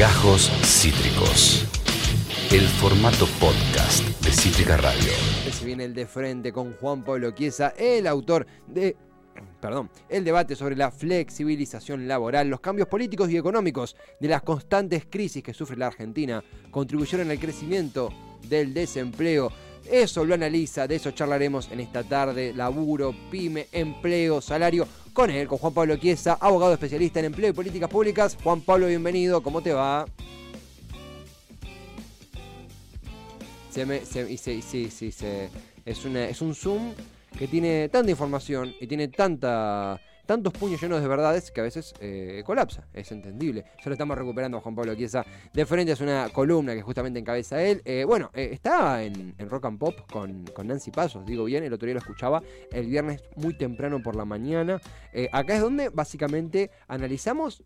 Gajos Cítricos. El formato podcast de Cítrica Radio. Se viene el de frente con Juan Pablo Chiesa, el autor de perdón, el debate sobre la flexibilización laboral, los cambios políticos y económicos de las constantes crisis que sufre la Argentina contribuyeron al crecimiento del desempleo. Eso lo analiza, de eso charlaremos en esta tarde. Laburo, pyme, empleo, salario. Con él, con Juan Pablo Chiesa, abogado especialista en empleo y políticas públicas. Juan Pablo, bienvenido, ¿cómo te va? Se me, se, sí, sí, sí, es, una, es un Zoom que tiene tanta información y tiene tanta tantos puños llenos de verdades que a veces eh, colapsa, es entendible. Ya lo estamos recuperando a Juan Pablo Chiesa de frente, es una columna que justamente encabeza él. Eh, bueno, eh, está en, Rock and Pop con, con, Nancy Pasos, digo bien, el otro día lo escuchaba el viernes muy temprano por la mañana. acá es donde básicamente analizamos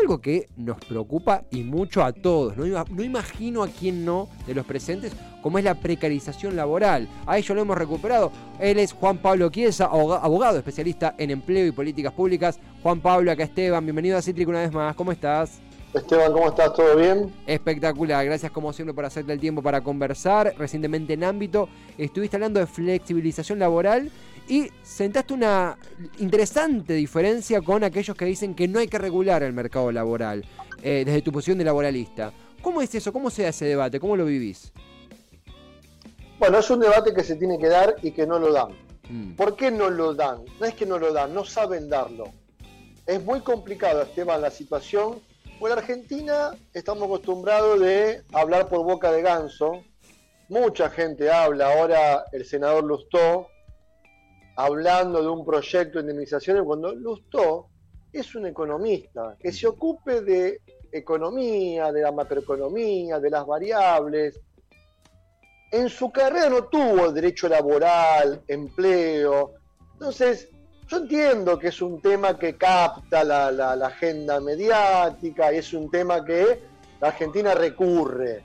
algo que nos preocupa y mucho a todos. No, no, imagino a quién no de los presentes, como es la precarización laboral. A ello lo hemos recuperado. Él es Juan Pablo Chiesa, abogado especialista en empleo y políticas públicas. Juan Pablo, acá Esteban, bienvenido a Cítrico una vez más. ¿Cómo estás? Esteban, ¿cómo estás? ¿Todo bien? Espectacular, gracias como siempre por hacerte el tiempo para conversar. Recientemente en ámbito estuviste hablando de flexibilización laboral y sentaste una interesante diferencia con aquellos que dicen que no hay que regular el mercado laboral, eh, desde tu posición de laboralista. ¿Cómo es eso? ¿Cómo se da ese debate? ¿Cómo lo vivís? Bueno, es un debate que se tiene que dar y que no lo dan. Mm. ¿Por qué no lo dan? No es que no lo dan, no saben darlo. Es muy complicado, Esteban, la situación. Bueno, en Argentina estamos acostumbrados de hablar por boca de ganso. Mucha gente habla. Ahora el senador Lustó hablando de un proyecto de indemnizaciones cuando Lustó es un economista que se ocupe de economía, de la macroeconomía, de las variables. En su carrera no tuvo derecho laboral, empleo. Entonces, yo entiendo que es un tema que capta la, la agenda mediática y es un tema que la Argentina recurre.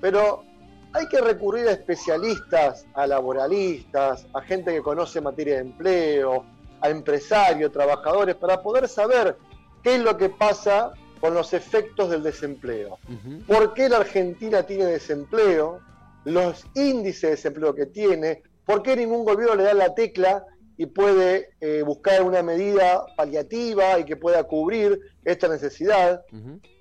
Pero hay que recurrir a especialistas, a laboralistas, a gente que conoce materia de empleo, a empresarios, trabajadores, para poder saber qué es lo que pasa con los efectos del desempleo. ¿Por qué la Argentina tiene desempleo? Los índices de desempleo que tiene. ¿Por qué ningún gobierno le da la tecla y puede eh, buscar una medida paliativa y que pueda cubrir esta necesidad?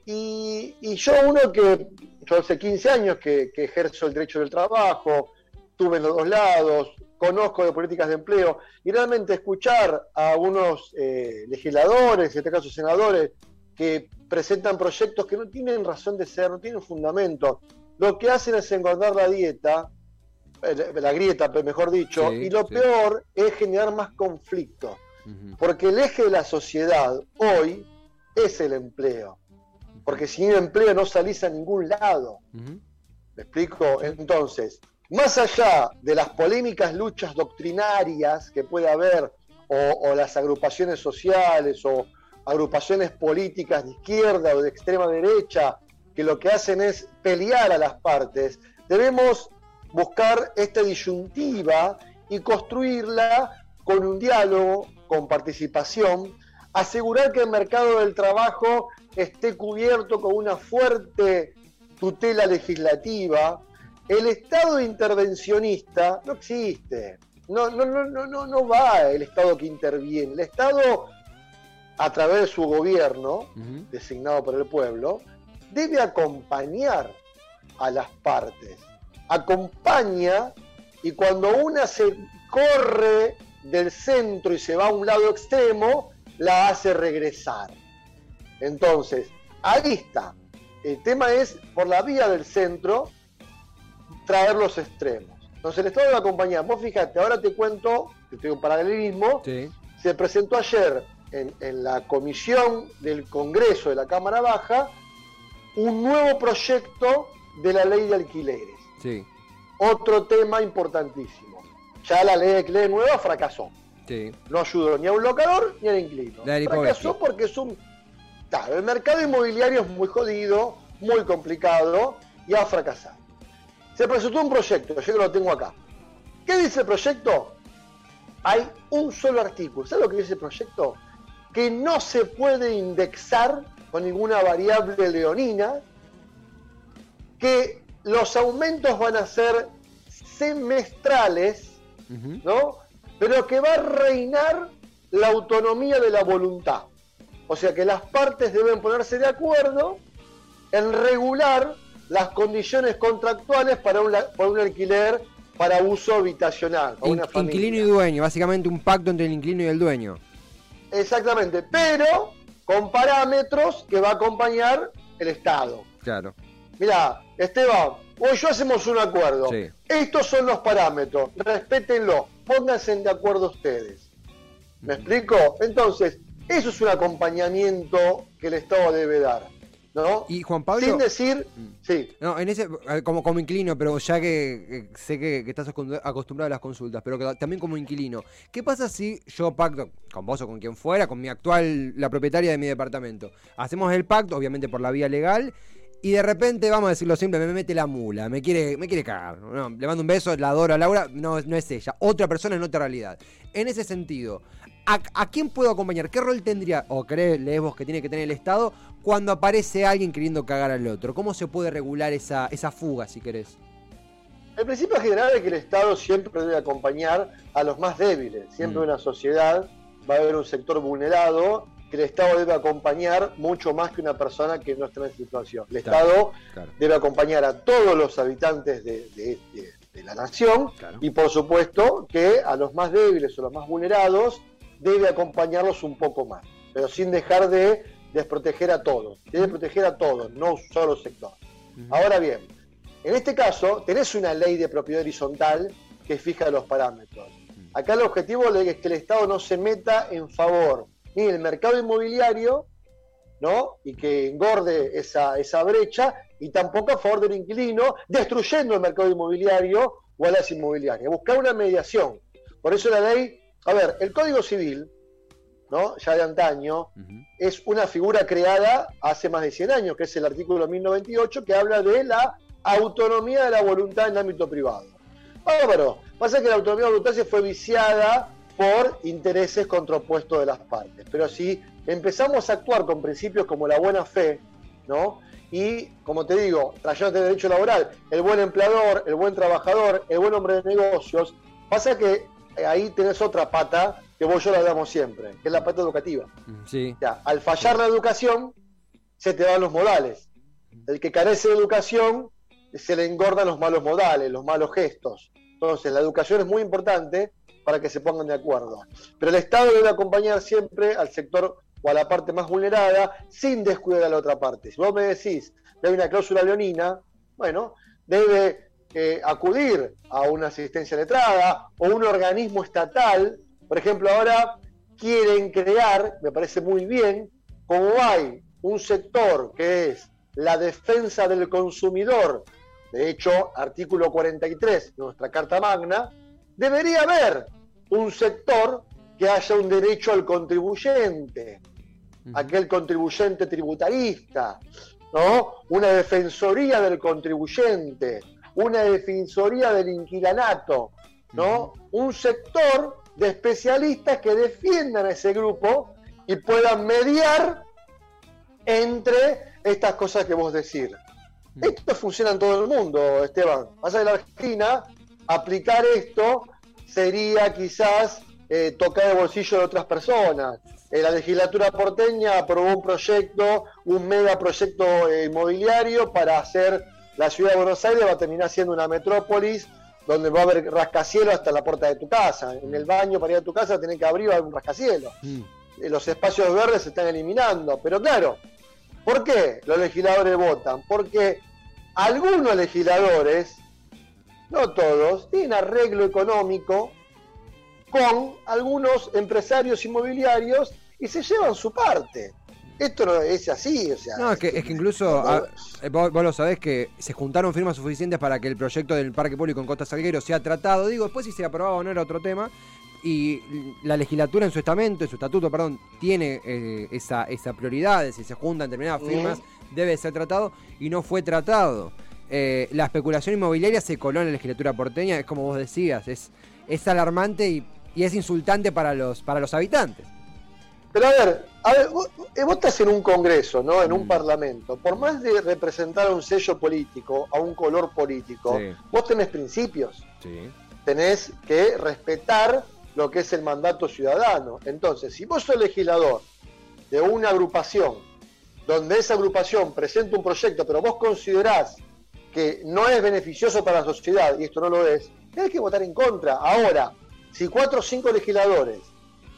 y, y, yo, uno que yo hace 15 años que, ejerzo el derecho del trabajo, tuve en los dos lados, conozco de políticas de empleo, y realmente escuchar a algunos eh, legisladores, en este caso senadores, que presentan proyectos que no tienen razón de ser, no tienen fundamento, lo que hacen es engordar la dieta, la grieta, mejor dicho, y lo peor es generar más conflicto, porque el eje de la sociedad hoy es el empleo porque sin empleo no salís a ningún lado. ¿Me explico? Entonces, más allá de las polémicas luchas doctrinarias que puede haber, o, las agrupaciones sociales, o agrupaciones políticas de izquierda o de extrema derecha, que lo que hacen es pelear a las partes, debemos buscar esta disyuntiva y construirla con un diálogo, con participación, asegurar que el mercado del trabajo esté cubierto con una fuerte tutela legislativa, el Estado intervencionista no existe. No, no, no, no, no va el Estado que interviene. El Estado, a través de su gobierno, designado por el pueblo, debe acompañar a las partes. Acompaña y cuando una se corre del centro y se va a un lado extremo, la hace regresar. Entonces, ahí está. El tema es, por la vía del centro, traer los extremos. Entonces, el Estado de la compañía, vos fíjate, ahora te cuento, te tengo un paralelismo, se presentó ayer en, en, la comisión del Congreso de la Cámara Baja un nuevo proyecto de la ley de alquileres. Sí. Otro tema importantísimo. Ya la ley de alquileres nueva fracasó. No ayudó ni a un locador ni al inquilino. Fracasó porque es un Claro, el mercado inmobiliario es muy jodido, muy complicado y ha fracasado. Se presentó un proyecto, yo que lo tengo acá. ¿Qué dice el proyecto? Hay un solo artículo. ¿Sabes lo que dice el proyecto? Que no se puede indexar con ninguna variable leonina, que los aumentos van a ser semestrales, ¿no? Pero que va a reinar la autonomía de la voluntad. O sea que las partes deben ponerse de acuerdo en regular las condiciones contractuales para un, un alquiler para uso habitacional. inquilino y dueño, básicamente un pacto entre el inquilino y el dueño. Exactamente, pero con parámetros que va a acompañar el Estado. Claro. Mira, Esteban, hoy yo hacemos un acuerdo. Estos son los parámetros, respétenlo, pónganse de acuerdo ustedes. ¿Me explico? Entonces, eso es un acompañamiento que el Estado debe dar. ¿no? Y Juan Pablo. Sin decir. Mm. Sí. No, en ese. Como, como inquilino, pero ya que, sé que, estás acostumbrado a las consultas, pero también como inquilino. ¿Qué pasa si yo pacto con vos o con quien fuera, con mi actual. la propietaria de mi departamento? Hacemos el pacto, obviamente por la vía legal. Y de repente, vamos a decirlo siempre, me mete la mula, me quiere, me quiere cagar. le mando un beso, la adoro a Laura, no, no es ella, otra persona en otra realidad. En ese sentido, ¿a, quién puedo acompañar? ¿Qué rol tendría, o crees vos que tiene que tener el Estado cuando aparece alguien queriendo cagar al otro? ¿Cómo se puede regular esa, esa fuga, si querés? El principio general es que el Estado siempre debe acompañar a los más débiles. Siempre mm. una sociedad va a haber un sector vulnerado que el Estado debe acompañar mucho más que una persona que no está en situación. El Estado debe acompañar a todos los habitantes de, la nación y por supuesto que a los más débiles o los más vulnerados debe acompañarlos un poco más, pero sin dejar de desproteger a todos. Debe proteger a todos, no solo sector. Ahora bien, en este caso tenés una ley de propiedad horizontal que fija los parámetros. Acá el objetivo es que el Estado no se meta en favor ni el mercado inmobiliario, ¿no? Y que engorde esa, esa brecha, y tampoco a favor del inquilino, destruyendo el mercado inmobiliario o a las inmobiliarias. Buscar una mediación. Por eso la ley, a ver, el Código Civil, ¿no? Ya de antaño, es una figura creada hace más de 100 años, que es el artículo 1098, que habla de la autonomía de la voluntad en el ámbito privado. Bárbaro. Pasa que la autonomía de la voluntad se fue viciada por intereses contrapuestos de las partes. Pero si empezamos a actuar con principios como la buena fe, ¿no? Y, como te digo, trayéndote de derecho laboral, el buen empleador, el buen trabajador, el buen hombre de negocios, pasa que ahí tenés otra pata que vos yo la damos siempre, que es la pata educativa. Sí. al fallar la educación, se te dan los modales. El que carece de educación, se le engordan los malos modales, los malos gestos. Entonces, la educación es muy importante para que se pongan de acuerdo. Pero el Estado debe acompañar siempre al sector o a la parte más vulnerada sin descuidar a la otra parte. Si vos me decís que hay una cláusula leonina, bueno, debe eh, acudir a una asistencia letrada o un organismo estatal. Por ejemplo, ahora quieren crear, me parece muy bien, como hay un sector que es la defensa del consumidor, de hecho, artículo 43 de nuestra Carta Magna, debería haber un sector que haya un derecho al contribuyente, aquel contribuyente tributarista, ¿no? Una defensoría del contribuyente, una defensoría del inquilanato, ¿no? Un sector de especialistas que defiendan a ese grupo y puedan mediar entre estas cosas que vos decís. Esto funciona en todo el mundo, Esteban. Más allá de la Argentina, aplicar esto sería quizás eh, tocar el bolsillo de otras personas. Eh, la legislatura porteña aprobó un proyecto, un megaproyecto eh, inmobiliario para hacer la ciudad de Buenos Aires, va a terminar siendo una metrópolis donde va a haber rascacielos hasta la puerta de tu casa. En el baño para ir a tu casa tenés que abrir un rascacielos. Mm. Los espacios verdes se están eliminando. Pero claro, ¿por qué los legisladores votan? Porque algunos legisladores no todos, tienen arreglo económico con algunos empresarios inmobiliarios y se llevan su parte. Esto no es así, o sea. No, es que, es que incluso, eh, vos, lo sabés que se juntaron firmas suficientes para que el proyecto del Parque Público en Costa Salguero sea tratado. Digo, después si se aprobaba o no era otro tema. Y la legislatura en su estamento, en su estatuto, perdón, tiene eh, esa, esa prioridad. Si se juntan determinadas firmas, debe ser tratado. Y no fue tratado. Eh, la especulación inmobiliaria se coló en la legislatura porteña, es como vos decías, es, es alarmante y, es insultante para los, para los habitantes. Pero a ver, a ver vos, estás en un congreso, ¿no? En un mm. parlamento. Por más de representar a un sello político, a un color político, vos tenés principios. Sí. Tenés que respetar lo que es el mandato ciudadano. Entonces, si vos sos legislador de una agrupación, donde esa agrupación presenta un proyecto, pero vos considerás que no es beneficioso para la sociedad, y esto no lo es, tenés que votar en contra. Ahora, si cuatro o cinco legisladores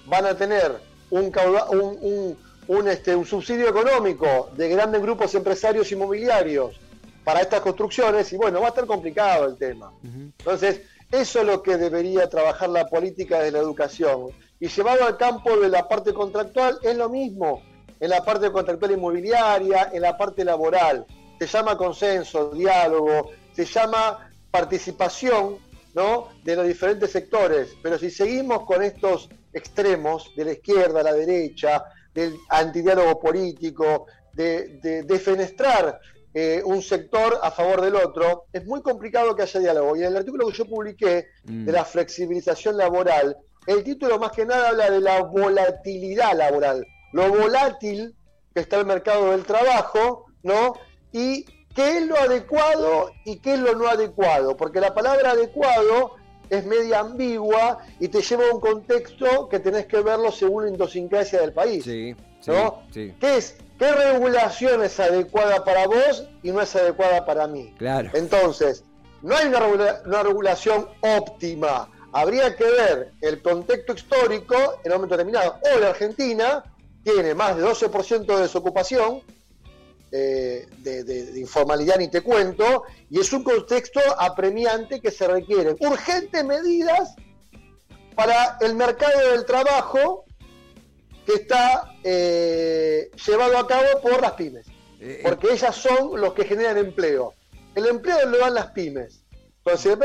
van a tener un, un, un, este, un subsidio económico de grandes grupos empresarios inmobiliarios para estas construcciones, y bueno, va a estar complicado el tema. Entonces, eso es lo que debería trabajar la política de la educación. Y llevado al campo de la parte contractual, es lo mismo. En la parte contractual inmobiliaria, en la parte laboral. Se llama consenso, diálogo, se llama participación ¿no? de los diferentes sectores. Pero si seguimos con estos extremos, de la izquierda a la derecha, del antidiálogo político, de, defenestrar eh, un sector a favor del otro, es muy complicado que haya diálogo. Y en el artículo que yo publiqué mm. de la flexibilización laboral, el título más que nada habla de la volatilidad laboral, lo volátil que está el mercado del trabajo, ¿no? Y qué es lo adecuado y qué es lo no adecuado, porque la palabra adecuado es media ambigua y te lleva a un contexto que tenés que verlo según la idiosincrasia del país. Sí, ¿no? ¿Qué es? ¿Qué regulación es adecuada para vos y no es adecuada para mí? Claro. Entonces, no hay una, una regulación óptima. Habría que ver el contexto histórico en un momento determinado. Hoy la Argentina tiene más de 12% de desocupación, eh, de, informalidad ni te cuento, y es un contexto apremiante que se requieren urgentes medidas para el mercado del trabajo que está eh, llevado a cabo por las pymes, eh, porque ellas son los que generan empleo. El empleo lo dan las pymes. Entonces,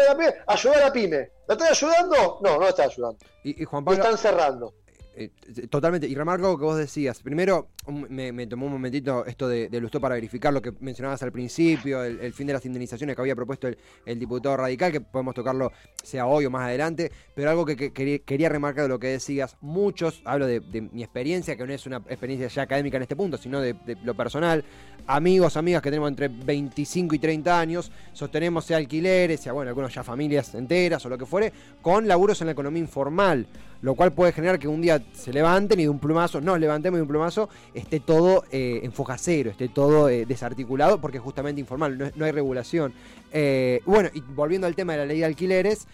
ayudar a la pyme. ¿La están ayudando? No, no la están ayudando. Y, Juan Pablo, están cerrando. Eh, totalmente, y remarco lo que vos decías. Primero, me, tomó un momentito esto de, de Lustó para verificar lo que mencionabas al principio, el, fin de las indemnizaciones que había propuesto el, diputado radical, que podemos tocarlo sea hoy o más adelante, pero algo que, quería remarcar de lo que decías, muchos, hablo de, mi experiencia, que no es una experiencia ya académica en este punto, sino de, lo personal, amigos, amigas que tenemos entre 25 y 30 años, sostenemos sea alquileres, sea, bueno, algunos ya familias enteras o lo que fuere, con laburos en la economía informal lo cual puede generar que un día se levanten y de un plumazo, nos levantemos de un plumazo esté todo eh, en foja cero, esté todo eh, desarticulado, porque es justamente informal, no, hay regulación. Eh, bueno, y volviendo al tema de la ley de alquileres,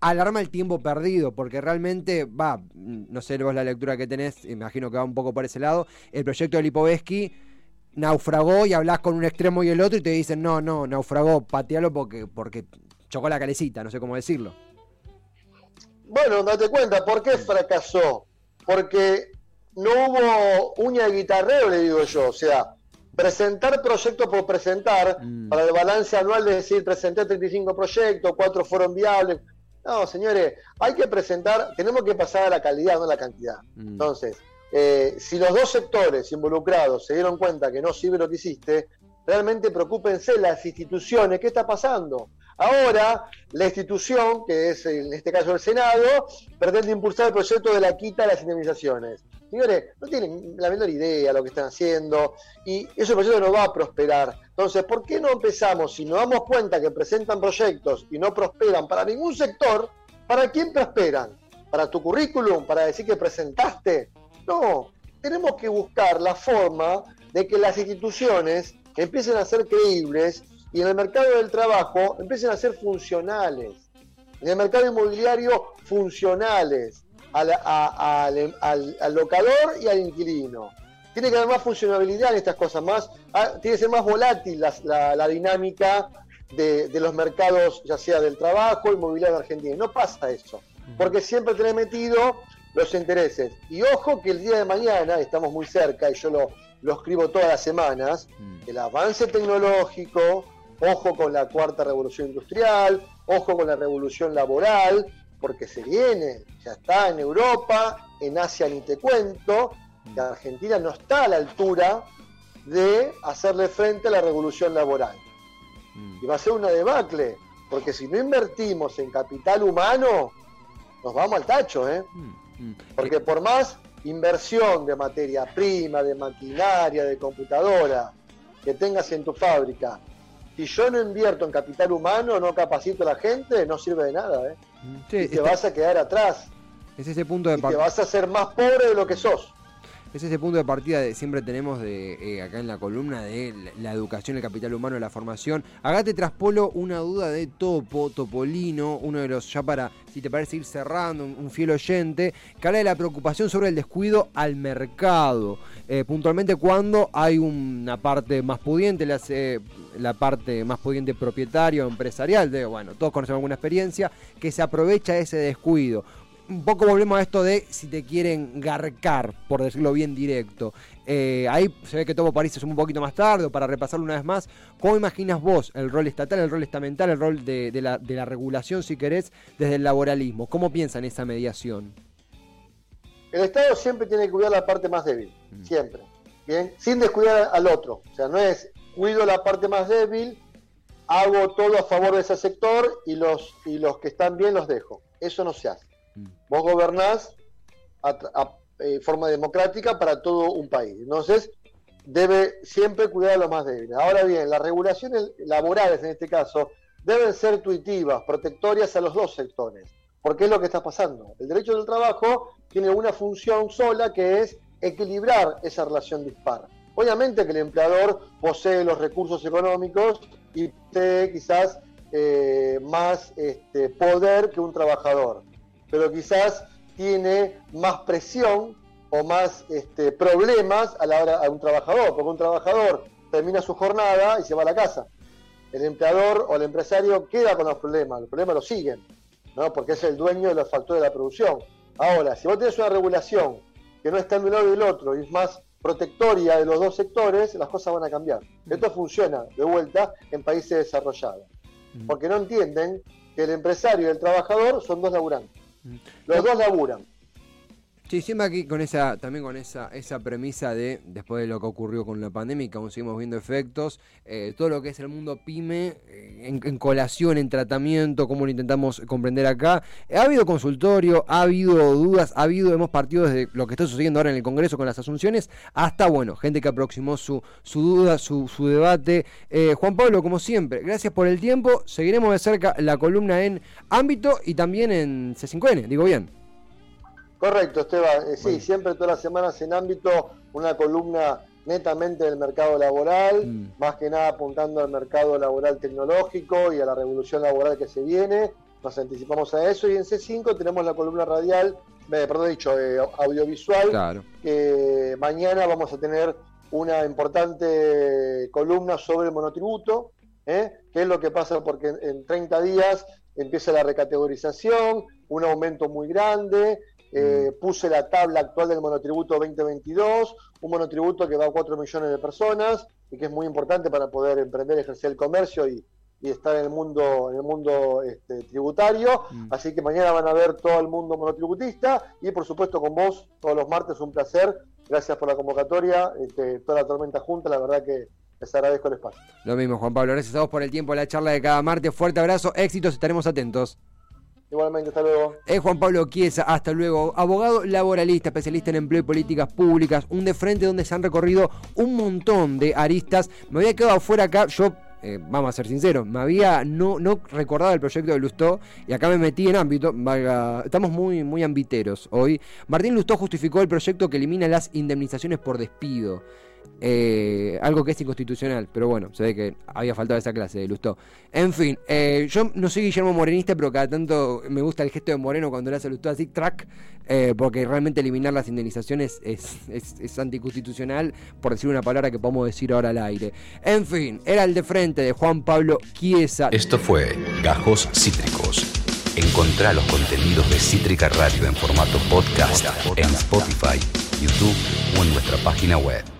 alarma el tiempo perdido, porque realmente, va, no sé vos la lectura que tenés, imagino que va un poco por ese lado, el proyecto de Lipovetsky naufragó y hablas con un extremo y el otro y te dicen, no, no, naufragó, patealo porque, porque chocó la calecita, no sé cómo decirlo. Bueno, date cuenta, ¿por qué fracasó? Porque no hubo uña de guitarrero, le digo yo. O sea, presentar proyectos por presentar, mm. para el balance anual de decir, presenté 35 proyectos, cuatro fueron viables. No, señores, hay que presentar, tenemos que pasar a la calidad, no a la cantidad. Mm. Entonces, eh, si los dos sectores involucrados se dieron cuenta que no sirve lo que hiciste, realmente preocúpense las instituciones, ¿qué está pasando? Ahora, la institución, que es en este caso el Senado, pretende impulsar el proyecto de la quita de las indemnizaciones. Señores, no tienen la menor idea de lo que están haciendo y ese proyecto no va a prosperar. Entonces, ¿por qué no empezamos, si nos damos cuenta que presentan proyectos y no prosperan para ningún sector, ¿para quién prosperan? ¿Para tu currículum? ¿Para decir que presentaste? No, tenemos que buscar la forma de que las instituciones empiecen a ser creíbles y en el mercado del trabajo empiecen a ser funcionales. En el mercado inmobiliario, funcionales al, al, locador y al inquilino. Tiene que haber más funcionalidad en estas cosas, más, ah, tiene que ser más volátil la, dinámica de, los mercados, ya sea del trabajo, inmobiliario en Argentina. No pasa eso, porque siempre tenés metido los intereses. Y ojo que el día de mañana, estamos muy cerca y yo lo, lo escribo todas las semanas, el avance tecnológico, Ojo con la cuarta revolución industrial, ojo con la revolución laboral, porque se viene, ya está en Europa, en Asia ni te cuento, que Argentina no está a la altura de hacerle frente a la revolución laboral. Mm. Y va a ser una debacle, porque si no invertimos en capital humano, nos vamos al tacho, ¿eh? Mm, mm. Porque por más inversión de materia prima, de maquinaria, de computadora que tengas en tu fábrica, si yo no invierto en capital humano, no capacito a la gente, no sirve de nada. ¿eh? y te vas a quedar atrás. Es ese punto de y te vas a ser más pobre de lo que sos es ese punto de partida que siempre tenemos de eh, acá en la columna de la, educación, el capital humano, la formación. Acá te traspolo una duda de Topo, Topolino, uno de los, ya para, si te parece ir cerrando, un, fiel oyente, que habla de la preocupación sobre el descuido al mercado. Eh, puntualmente cuando hay una parte más pudiente, la parte más pudiente propietario, empresarial, de, bueno, todos conocemos alguna experiencia, que se aprovecha ese descuido un poco volvemos a esto de si te quieren garcar, por decirlo bien directo. Eh, ahí se ve que Topo París es un poquito más tarde, para repasarlo una vez más, ¿cómo imaginas vos el rol estatal, el rol estamental, el rol de, la, regulación, si querés, desde el laboralismo? ¿Cómo piensan esa mediación? El Estado siempre tiene que cuidar la parte más débil, mm. siempre. Bien, sin descuidar al otro. O sea, no es cuido la parte más débil, hago todo a favor de ese sector y los, y los que están bien los dejo. Eso no se hace. Vos gobernás a, eh, forma democrática para todo un país. Entonces, debe siempre cuidar a los más débiles. Ahora bien, las regulaciones laborales en este caso deben ser tuitivas, protectorias a los dos sectores. Porque es lo que está pasando. El derecho del trabajo tiene una función sola que es equilibrar esa relación dispar. Obviamente que el empleador posee los recursos económicos y posee quizás eh, más este, poder que un trabajador pero quizás tiene más presión o más este, problemas a la hora a un trabajador, porque un trabajador termina su jornada y se va a la casa. El empleador o el empresario queda con los problemas, los problemas los siguen, ¿no? porque es el dueño de los factores de la producción. Ahora, si vos tenés una regulación que no está en un lado y del otro y es más protectoria de los dos sectores, las cosas van a cambiar. Mm. Esto funciona de vuelta en países desarrollados, mm. porque no entienden que el empresario y el trabajador son dos laburantes. Los dos laburan. Sí, siempre aquí con esa, también con esa, esa premisa de, después de lo que ocurrió con la pandemia, que aún seguimos viendo efectos, eh, todo lo que es el mundo pyme, eh, en, colación, en tratamiento, como lo intentamos comprender acá. ha habido consultorio, ha habido dudas, ha habido, hemos partido desde lo que está sucediendo ahora en el Congreso con las asunciones, hasta, bueno, gente que aproximó su, su duda, su, su debate. Eh, Juan Pablo, como siempre, gracias por el tiempo. Seguiremos de cerca la columna en ámbito y también en C5N, digo bien. Correcto, Esteban. Eh, sí, siempre todas las semanas en ámbito, una columna netamente del mercado laboral, mm. más que nada apuntando al mercado laboral tecnológico y a la revolución laboral que se viene. Nos anticipamos a eso y en C5 tenemos la columna radial, eh, perdón, dicho, eh, audiovisual. Claro. Que mañana vamos a tener una importante columna sobre el monotributo, ¿eh? qué es lo que pasa porque en, en 30 días empieza la recategorización, un aumento muy grande, eh, mm. puse la tabla actual del monotributo 2022, un monotributo que va a 4 millones de personas y que es muy importante para poder emprender, ejercer el comercio y, estar en el mundo, en el mundo este, tributario. Mm. Así que mañana van a ver todo el mundo monotributista y por supuesto con vos todos los martes un placer. Gracias por la convocatoria, este, toda la tormenta junta, la verdad que les agradezco el espacio. Lo mismo, Juan Pablo. Gracias a vos por el tiempo, la charla de cada martes. Fuerte abrazo, éxitos, estaremos atentos. Igualmente, hasta luego. Es Juan Pablo Chiesa, hasta luego. Abogado laboralista, especialista en empleo y políticas públicas. Un de frente donde se han recorrido un montón de aristas. Me había quedado fuera acá, yo eh, vamos a ser sinceros, me había no, no recordado el proyecto de Lustó y acá me metí en ámbito, estamos muy, muy ambiteros hoy. Martín Lustó justificó el proyecto que elimina las indemnizaciones por despido. Eh, algo que es inconstitucional, pero bueno, se ve que había faltado esa clase de Lustó. En fin, eh, yo no soy Guillermo Morenista, pero cada tanto me gusta el gesto de Moreno cuando le hace Lustó así, track, eh, porque realmente eliminar las indemnizaciones es, anticonstitucional, por decir una palabra que podemos decir ahora al aire. En fin, era el de frente de Juan Pablo Chiesa. Esto fue Gajos Cítricos. Encontrá los contenidos de Cítrica Radio en formato podcast en Spotify, YouTube o en nuestra página web.